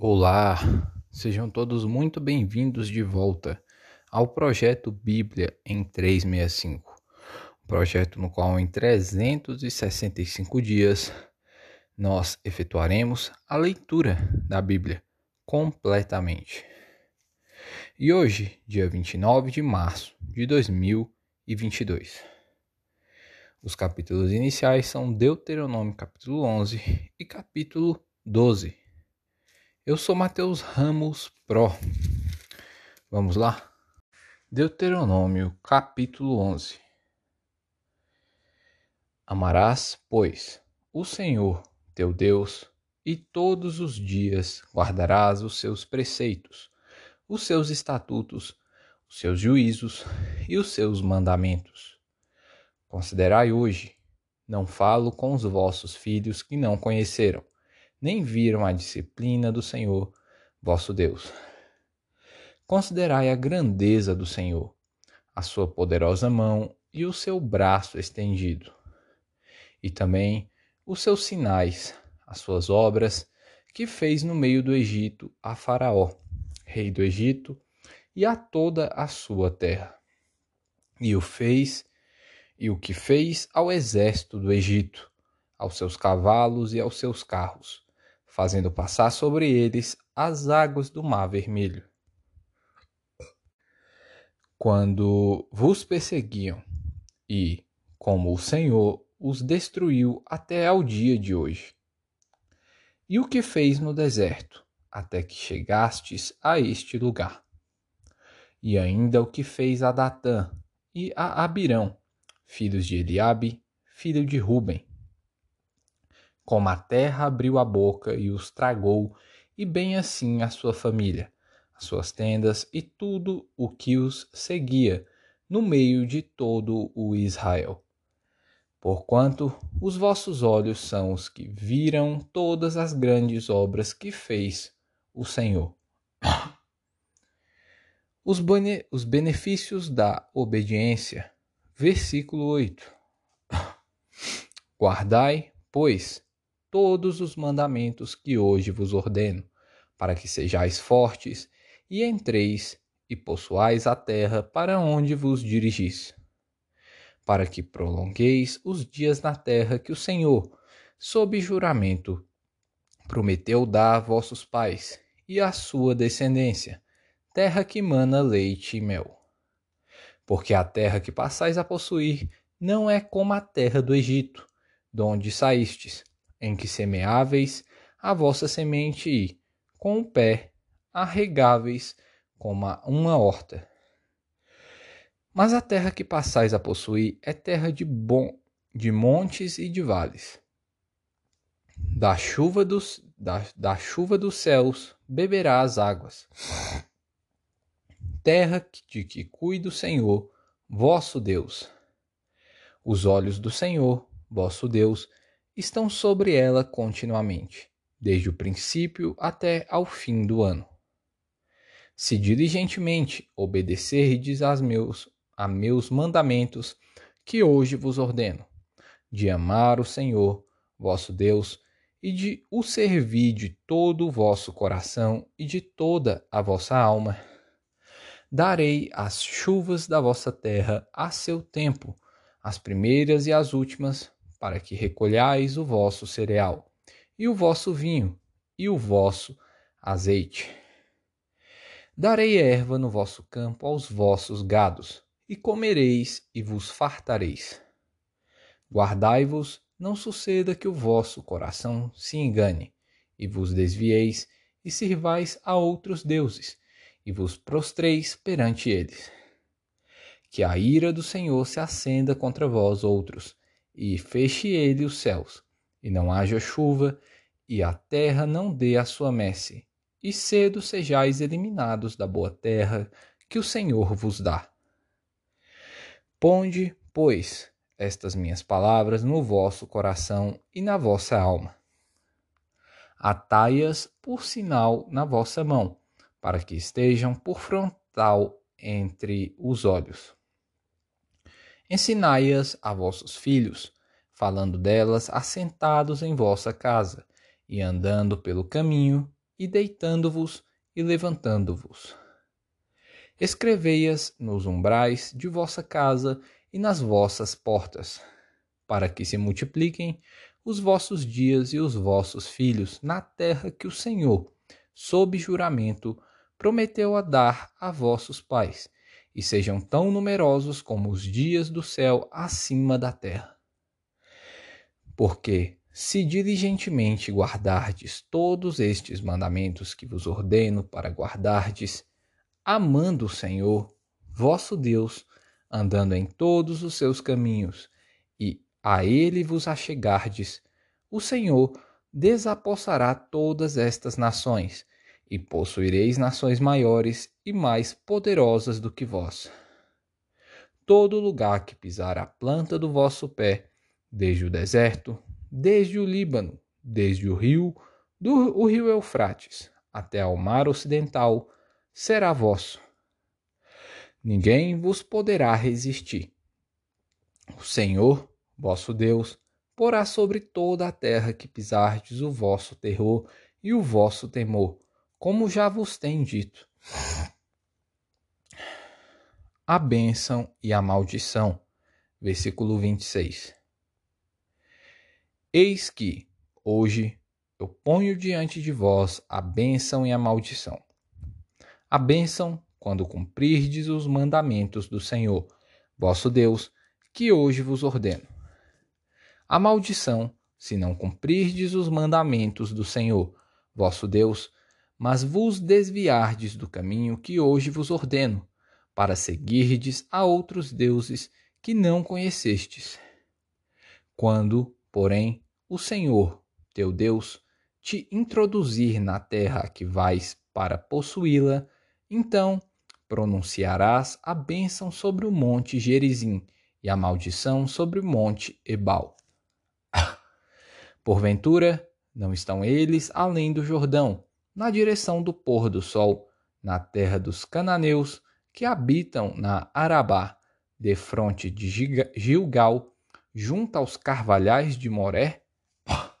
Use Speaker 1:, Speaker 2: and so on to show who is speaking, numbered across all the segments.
Speaker 1: Olá, sejam todos muito bem-vindos de volta ao projeto Bíblia em 365. Um projeto no qual em 365 dias nós efetuaremos a leitura da Bíblia completamente. E hoje, dia 29 de março de 2022. Os capítulos iniciais são Deuteronômio capítulo 11 e capítulo 12. Eu sou Mateus Ramos Pro. Vamos lá? Deuteronômio capítulo 11. Amarás, pois, o Senhor teu Deus, e todos os dias guardarás os seus preceitos, os seus estatutos, os seus juízos e os seus mandamentos Considerai hoje, não falo com os vossos filhos que não conheceram, nem viram a disciplina do Senhor, vosso Deus. Considerai a grandeza do Senhor, a sua poderosa mão e o seu braço estendido, e também os seus sinais, as suas obras, que fez no meio do Egito a Faraó, rei do Egito, e a toda a sua terra. E o fez e o que fez ao exército do Egito, aos seus cavalos e aos seus carros, fazendo passar sobre eles as águas do Mar Vermelho. Quando vos perseguiam, e, como o Senhor os destruiu até ao dia de hoje. E o que fez no deserto, até que chegastes a este lugar. E ainda o que fez a Datã e a Abirão, filhos de Eliabe, filho de Ruben. Como a terra abriu a boca e os tragou, e bem assim a sua família, as suas tendas e tudo o que os seguia, no meio de todo o Israel. Porquanto os vossos olhos são os que viram todas as grandes obras que fez o Senhor. Os, bene os benefícios da obediência Versículo 8: Guardai, pois, todos os mandamentos que hoje vos ordeno, para que sejais fortes e entreis e possuais a terra para onde vos dirigis, para que prolongueis os dias na terra que o Senhor, sob juramento, prometeu dar a vossos pais e à sua descendência, terra que mana leite e mel. Porque a terra que passais a possuir não é como a terra do Egito, de onde saístes, em que semeáveis a vossa semente e, com o pé, arregáveis como uma horta. Mas a terra que passais a possuir é terra de bom, de montes e de vales. Da chuva dos, da, da chuva dos céus beberá as águas terra de que cuida o Senhor, vosso Deus. Os olhos do Senhor, vosso Deus, estão sobre ela continuamente, desde o princípio até ao fim do ano. Se diligentemente obedecerdes aos meus, a meus mandamentos, que hoje vos ordeno, de amar o Senhor, vosso Deus, e de o servir de todo o vosso coração e de toda a vossa alma, darei as chuvas da vossa terra a seu tempo, as primeiras e as últimas, para que recolhais o vosso cereal, e o vosso vinho, e o vosso azeite. Darei erva no vosso campo aos vossos gados, e comereis e vos fartareis. Guardai-vos, não suceda que o vosso coração se engane, e vos desvieis, e sirvais a outros deuses, e vos prostreis perante eles. Que a ira do Senhor se acenda contra vós outros, e feche ele os céus, e não haja chuva, e a terra não dê a sua messe, e cedo sejais eliminados da boa terra que o Senhor vos dá. Ponde, pois, estas minhas palavras no vosso coração e na vossa alma. Atai-as por sinal na vossa mão, para que estejam por frontal entre os olhos. Ensinai-as a vossos filhos, falando delas assentados em vossa casa, e andando pelo caminho, e deitando-vos e levantando-vos. Escrevei-as nos umbrais de vossa casa e nas vossas portas, para que se multipliquem os vossos dias e os vossos filhos na terra que o Senhor, sob juramento, prometeu a dar a vossos pais, e sejam tão numerosos como os dias do céu acima da terra. Porque, se diligentemente guardardes todos estes mandamentos que vos ordeno para guardardes, amando o Senhor, vosso Deus, andando em todos os seus caminhos, e a ele vos achegardes, o Senhor desapossará todas estas nações, e possuireis nações maiores e mais poderosas do que vós. Todo lugar que pisar a planta do vosso pé, desde o deserto, desde o Líbano, desde o rio, do o rio Eufrates, até ao mar ocidental, será vosso. Ninguém vos poderá resistir. O Senhor, vosso Deus, porá sobre toda a terra que pisardes o vosso terror e o vosso temor, como já vos tem dito. A bênção e a maldição. Versículo 26. Eis que, hoje, eu ponho diante de vós a bênção e a maldição. A bênção, quando cumprirdes os mandamentos do Senhor, vosso Deus, que hoje vos ordeno. A maldição, se não cumprirdes os mandamentos do Senhor, vosso Deus, mas vos desviardes do caminho que hoje vos ordeno, para seguirdes a outros deuses que não conhecestes. Quando, porém, o Senhor, teu Deus, te introduzir na terra que vais para possuí-la, então pronunciarás a bênção sobre o monte Gerizim e a maldição sobre o monte Ebal. Porventura, não estão eles além do Jordão, na direção do pôr do sol, na terra dos cananeus que habitam na Arabá, defronte de Gilgal, junto aos carvalhais de Moré?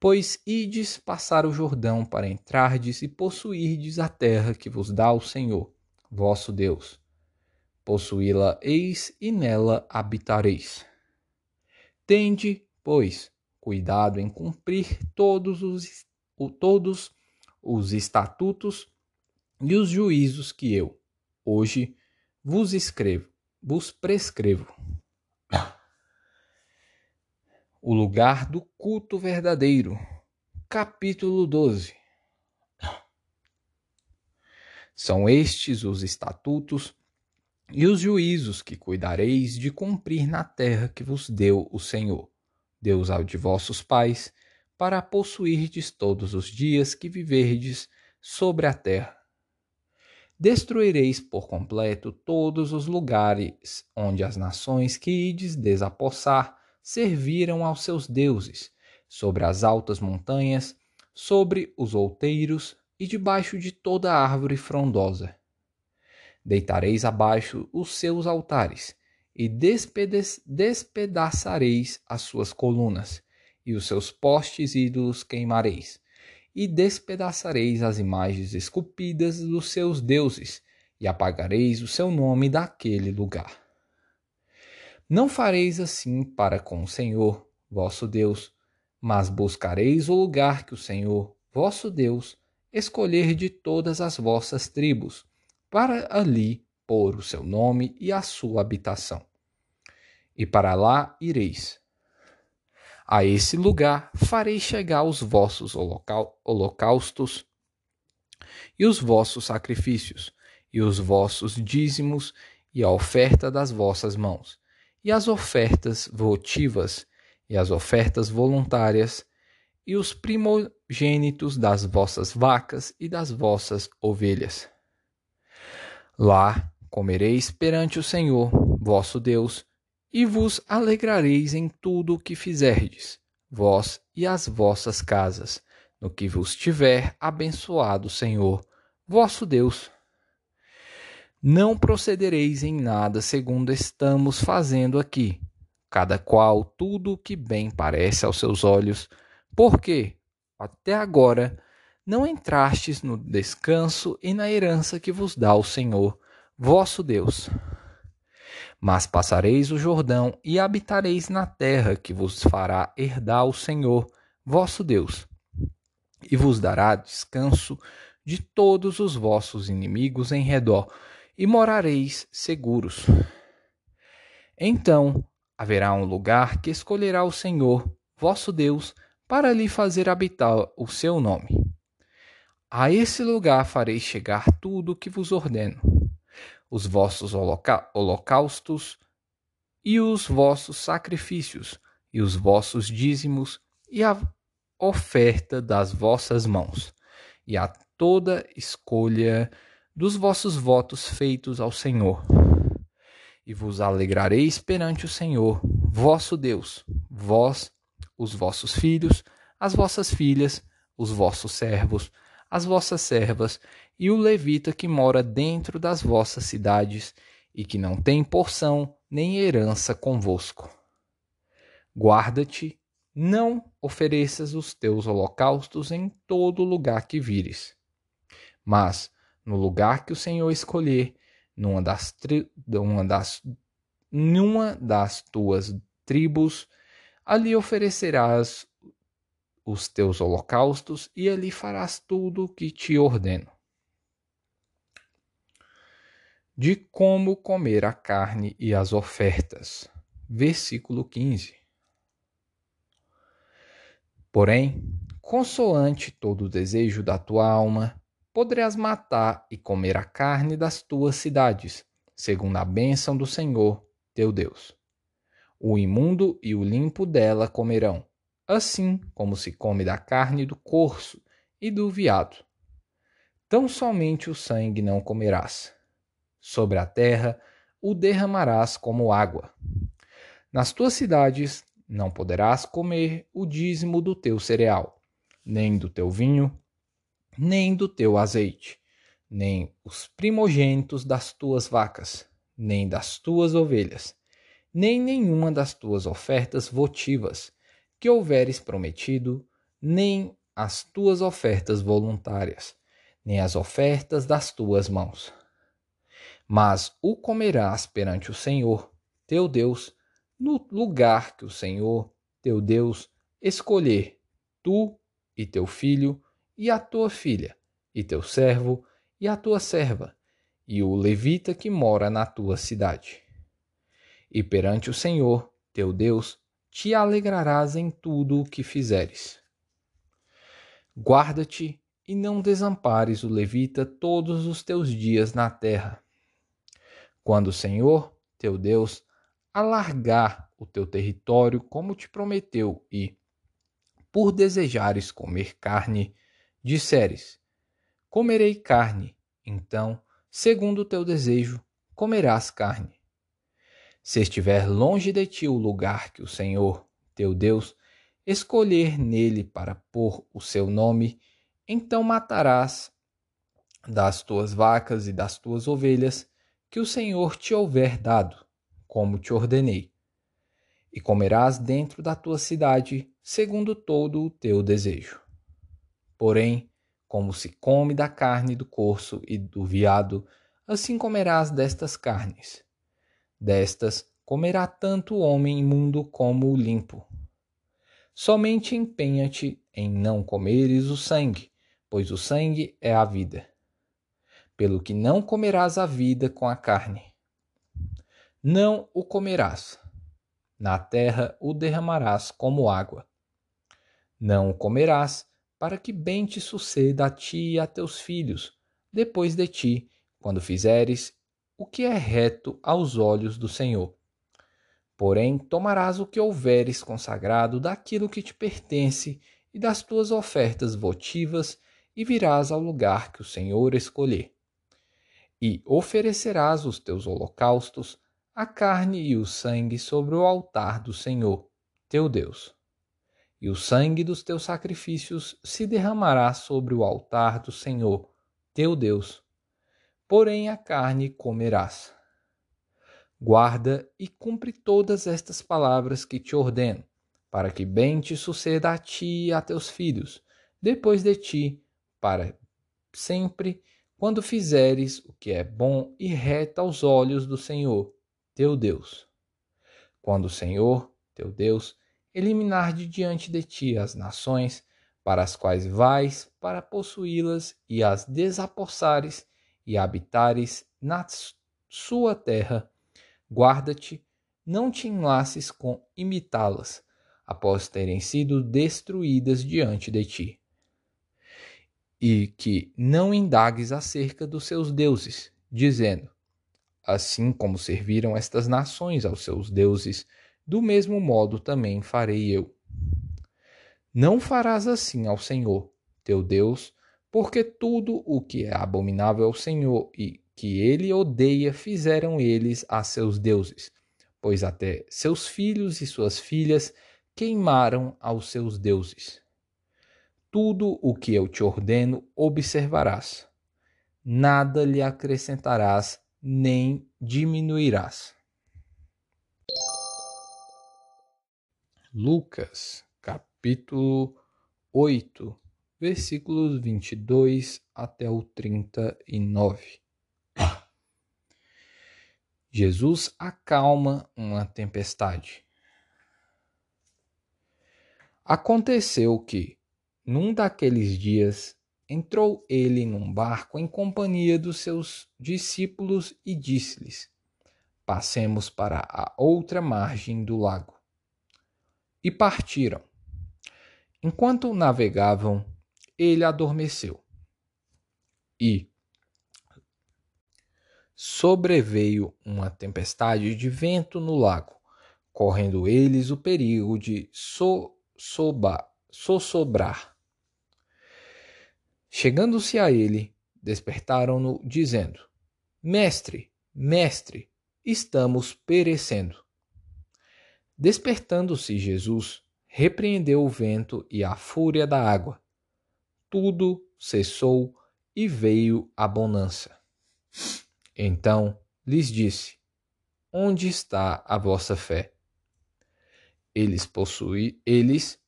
Speaker 1: Pois ides passar o Jordão para entrardes e possuirdes a terra que vos dá o Senhor, vosso Deus. Possuí-la eis e nela habitareis. Tende, pois, cuidado em cumprir todos os, todos os estatutos e os juízos que eu, hoje, vos escrevo, vos prescrevo. O lugar do culto verdadeiro. Capítulo 12. São estes os estatutos e os juízos que cuidareis de cumprir na terra que vos deu o Senhor, Deus ao de vossos pais, para possuirdes todos os dias que viverdes sobre a terra. Destruireis por completo todos os lugares onde as nações que ides desapossar serviram aos seus deuses, sobre as altas montanhas, sobre os outeiros e debaixo de toda árvore frondosa. Deitareis abaixo os seus altares e despedaçareis as suas colunas e os seus postes ídolos queimareis, e despedaçareis as imagens esculpidas dos seus deuses, e apagareis o seu nome daquele lugar. Não fareis assim para com o Senhor, vosso Deus, mas buscareis o lugar que o Senhor, vosso Deus, escolher de todas as vossas tribos, para ali pôr o seu nome e a sua habitação. E para lá ireis, a esse lugar farei chegar os vossos holocaustos e os vossos sacrifícios, e os vossos dízimos, e a oferta das vossas mãos, e as ofertas votivas, e as ofertas voluntárias, e os primogênitos das vossas vacas e das vossas ovelhas. Lá comereis perante o Senhor, vosso Deus, e vos alegrareis em tudo o que fizerdes, vós e as vossas casas, no que vos tiver abençoado o Senhor, vosso Deus. Não procedereis em nada segundo estamos fazendo aqui, cada qual tudo o que bem parece aos seus olhos, porque, até agora, não entrastes no descanso e na herança que vos dá o Senhor, vosso Deus. Mas passareis o Jordão e habitareis na terra que vos fará herdar o Senhor, vosso Deus, e vos dará descanso de todos os vossos inimigos em redor, e morareis seguros. Então haverá um lugar que escolherá o Senhor, vosso Deus, para lhe fazer habitar o seu nome. A esse lugar farei chegar tudo o que vos ordeno, os vossos holocaustos e os vossos sacrifícios, e os vossos dízimos, e a oferta das vossas mãos, e a toda escolha dos vossos votos feitos ao Senhor. E vos alegrareis perante o Senhor, vosso Deus, vós, os vossos filhos, as vossas filhas, os vossos servos, as vossas servas, e o levita que mora dentro das vossas cidades, e que não tem porção nem herança convosco. Guarda-te, não ofereças os teus holocaustos em todo lugar que vires. Mas, no lugar que o Senhor escolher, numa das, tri... numa das... numa das tuas tribos, ali oferecerás os teus holocaustos e ali farás tudo o que te ordeno. De como comer a carne e as ofertas. Versículo 15. Porém, consoante todo o desejo da tua alma, poderás matar e comer a carne das tuas cidades, segundo a bênção do Senhor teu Deus. O imundo e o limpo dela comerão, assim como se come da carne do corso e do veado. Tão somente o sangue não comerás. Sobre a terra o derramarás como água. Nas tuas cidades não poderás comer o dízimo do teu cereal, nem do teu vinho, nem do teu azeite, nem os primogênitos das tuas vacas, nem das tuas ovelhas, nem nenhuma das tuas ofertas votivas, que houveres prometido, nem as tuas ofertas voluntárias, nem as ofertas das tuas mãos. Mas o comerás perante o Senhor, teu Deus, no lugar que o Senhor, teu Deus, escolher, tu e teu filho, e a tua filha, e teu servo, e a tua serva, e o levita que mora na tua cidade. E perante o Senhor, teu Deus, te alegrarás em tudo o que fizeres. Guarda-te e não desampares o levita todos os teus dias na terra. Quando o Senhor, teu Deus, alargar o teu território como te prometeu e, por desejares comer carne, disseres: Comerei carne, então, segundo o teu desejo, comerás carne. Se estiver longe de ti o lugar que o Senhor, teu Deus, escolher nele para pôr o seu nome, então matarás das tuas vacas e das tuas ovelhas que o Senhor te houver dado, como te ordenei. E comerás dentro da tua cidade, segundo todo o teu desejo. Porém, como se come da carne do corso e do veado, assim comerás destas carnes Destas comerá tanto o homem imundo como o limpo. Somente empenha-te em não comeres o sangue, pois o sangue é a vida. Pelo que não comerás a vida com a carne. Não o comerás. Na terra o derramarás como água. Não o comerás, para que bem te suceda a ti e a teus filhos, depois de ti, quando fizeres o que é reto aos olhos do Senhor. Porém, tomarás o que houveres consagrado daquilo que te pertence e das tuas ofertas votivas, e virás ao lugar que o Senhor escolher. E oferecerás os teus holocaustos, a carne e o sangue sobre o altar do Senhor, teu Deus. E o sangue dos teus sacrifícios se derramará sobre o altar do Senhor, teu Deus porém a carne comerás. Guarda e cumpre todas estas palavras que te ordeno, para que bem te suceda a ti e a teus filhos, depois de ti, para sempre quando fizeres o que é bom e reto aos olhos do Senhor, teu Deus. Quando o Senhor, teu Deus, eliminar de diante de ti as nações para as quais vais para possuí-las e as desapossares e habitares na sua terra, guarda-te, não te enlaces com imitá-las, após terem sido destruídas diante de ti. E que não indagues acerca dos seus deuses, dizendo: Assim como serviram estas nações aos seus deuses, do mesmo modo também farei eu. Não farás assim ao Senhor, teu Deus, porque tudo o que é abominável ao Senhor e que ele odeia fizeram eles a seus deuses, pois até seus filhos e suas filhas queimaram aos seus deuses. Tudo o que eu te ordeno observarás. Nada lhe acrescentarás nem diminuirás. Lucas, capítulo 8, versículos 22 até o 39. Jesus acalma uma tempestade. Aconteceu que, num daqueles dias, entrou ele num barco em companhia dos seus discípulos e disse-lhes: Passemos para a outra margem do lago. E partiram. Enquanto navegavam, ele adormeceu. E sobreveio uma tempestade de vento no lago, correndo eles o perigo de sossobrar. Chegando-se a ele, despertaram-no, dizendo: Mestre, mestre, estamos perecendo. Despertando-se Jesus, repreendeu o vento e a fúria da água. Tudo cessou e veio a bonança. Então lhes disse: Onde está a vossa fé? Eles, possui, eles,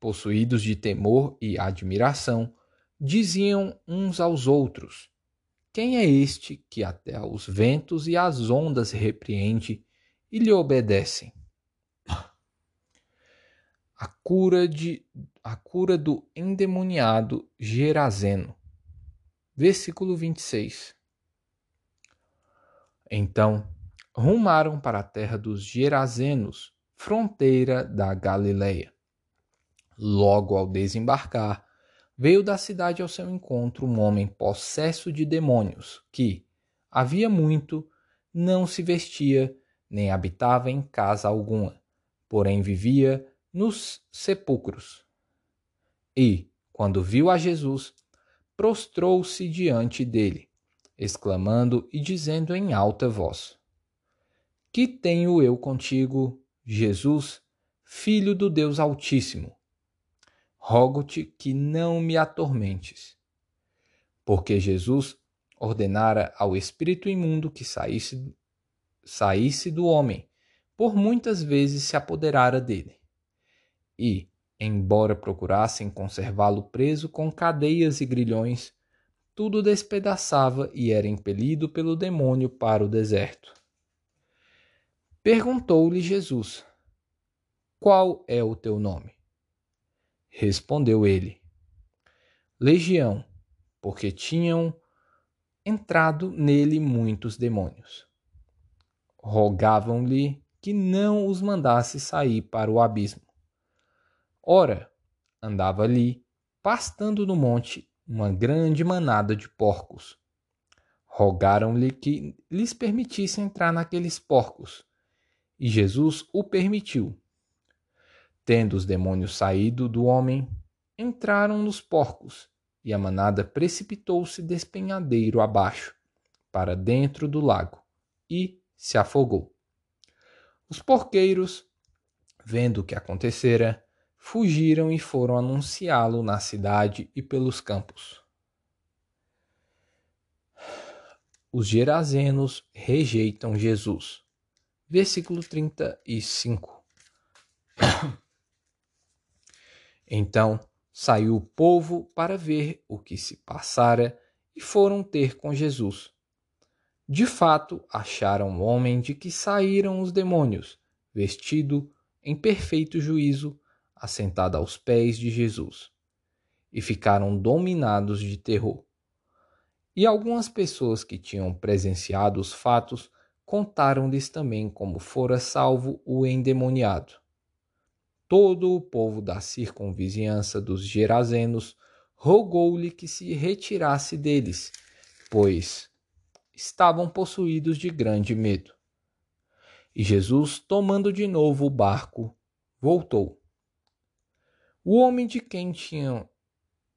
Speaker 1: possuídos de temor e admiração, diziam uns aos outros: Quem é este que até os ventos e as ondas repreende e lhe obedecem? A cura, de, a cura do endemoniado Gerazeno. Versículo 26. Então rumaram para a terra dos Gerazenos, fronteira da Galileia. Logo ao desembarcar, veio da cidade ao seu encontro um homem possesso de demônios, que, havia muito, não se vestia, nem habitava em casa alguma, porém vivia nos sepulcros. E, quando viu a Jesus, prostrou-se diante dele, exclamando e dizendo em alta voz: Que tenho eu contigo, Jesus, Filho do Deus Altíssimo? Rogo-te que não me atormentes. Porque Jesus ordenara ao espírito imundo que saísse, saísse do homem, por muitas vezes se apoderara dele. E, embora procurassem conservá-lo preso com cadeias e grilhões, tudo despedaçava e era impelido pelo demônio para o deserto. Perguntou-lhe Jesus: Qual é o teu nome? Respondeu ele: Legião, porque tinham entrado nele muitos demônios. Rogavam-lhe que não os mandasse sair para o abismo. Ora, andava ali, pastando no monte, uma grande manada de porcos. Rogaram-lhe que lhes permitisse entrar naqueles porcos, e Jesus o permitiu. Tendo os demônios saído do homem, entraram nos porcos, e a manada precipitou-se despenhadeiro abaixo, para dentro do lago, e se afogou. Os porqueiros, vendo o que acontecera, fugiram e foram anunciá-lo na cidade e pelos campos. Os gerazenos rejeitam Jesus. Versículo 35. Então saiu o povo para ver o que se passara e foram ter com Jesus. De fato, acharam o homem de que saíram os demônios, vestido em perfeito juízo, assentado aos pés de Jesus, e ficaram dominados de terror. E algumas pessoas que tinham presenciado os fatos contaram-lhes também como fora salvo o endemoniado. Todo o povo da circunvizinhança dos Gerazenos rogou-lhe que se retirasse deles, pois estavam possuídos de grande medo. E Jesus, tomando de novo o barco, voltou. O homem de quem tinham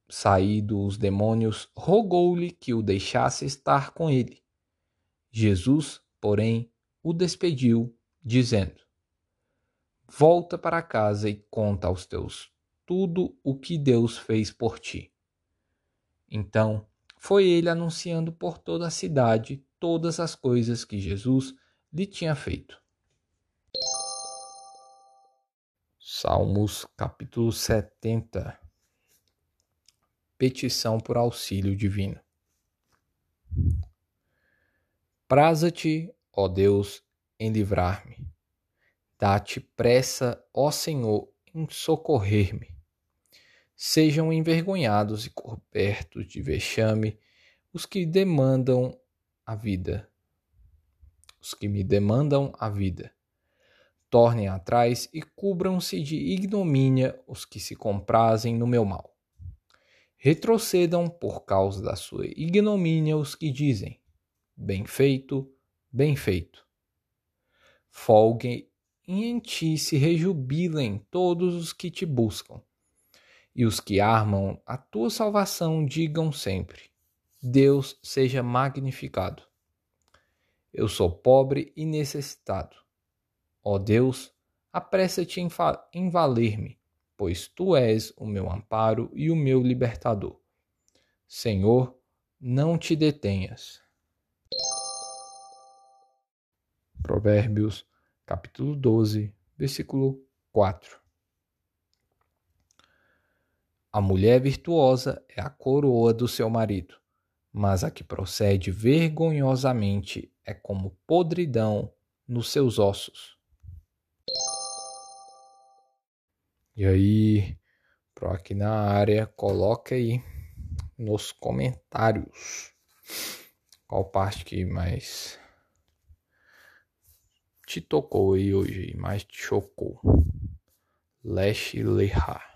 Speaker 1: saído os demônios rogou-lhe que o deixasse estar com ele. Jesus, porém, o despediu, dizendo: Volta para casa e conta aos teus tudo o que Deus fez por ti. Então foi ele anunciando por toda a cidade todas as coisas que Jesus lhe tinha feito. Salmos capítulo 70 Petição por auxílio divino. Praza-te, ó Deus, em livrar-me. Dá-te pressa, ó Senhor, em socorrer-me. Sejam envergonhados e cobertos de vexame os que demandam a vida, os que me demandam a vida. Tornem atrás e cubram-se de ignomínia os que se comprazem no meu mal. Retrocedam por causa da sua ignomínia os que dizem: Bem feito, bem feito. Folguem e em ti se rejubilem todos os que te buscam. E os que armam a tua salvação digam sempre: Deus seja magnificado. Eu sou pobre e necessitado. Ó Deus, apressa-te em, valer-me, pois tu és o meu amparo e o meu libertador. Senhor, não te detenhas. Provérbios capítulo 12, versículo 4. A mulher virtuosa é a coroa do seu marido, mas a que procede vergonhosamente é como podridão nos seus ossos. E aí, pro aqui na área, coloca aí nos comentários qual parte que mais te tocou aí hoje, mais te chocou? Leche Leha.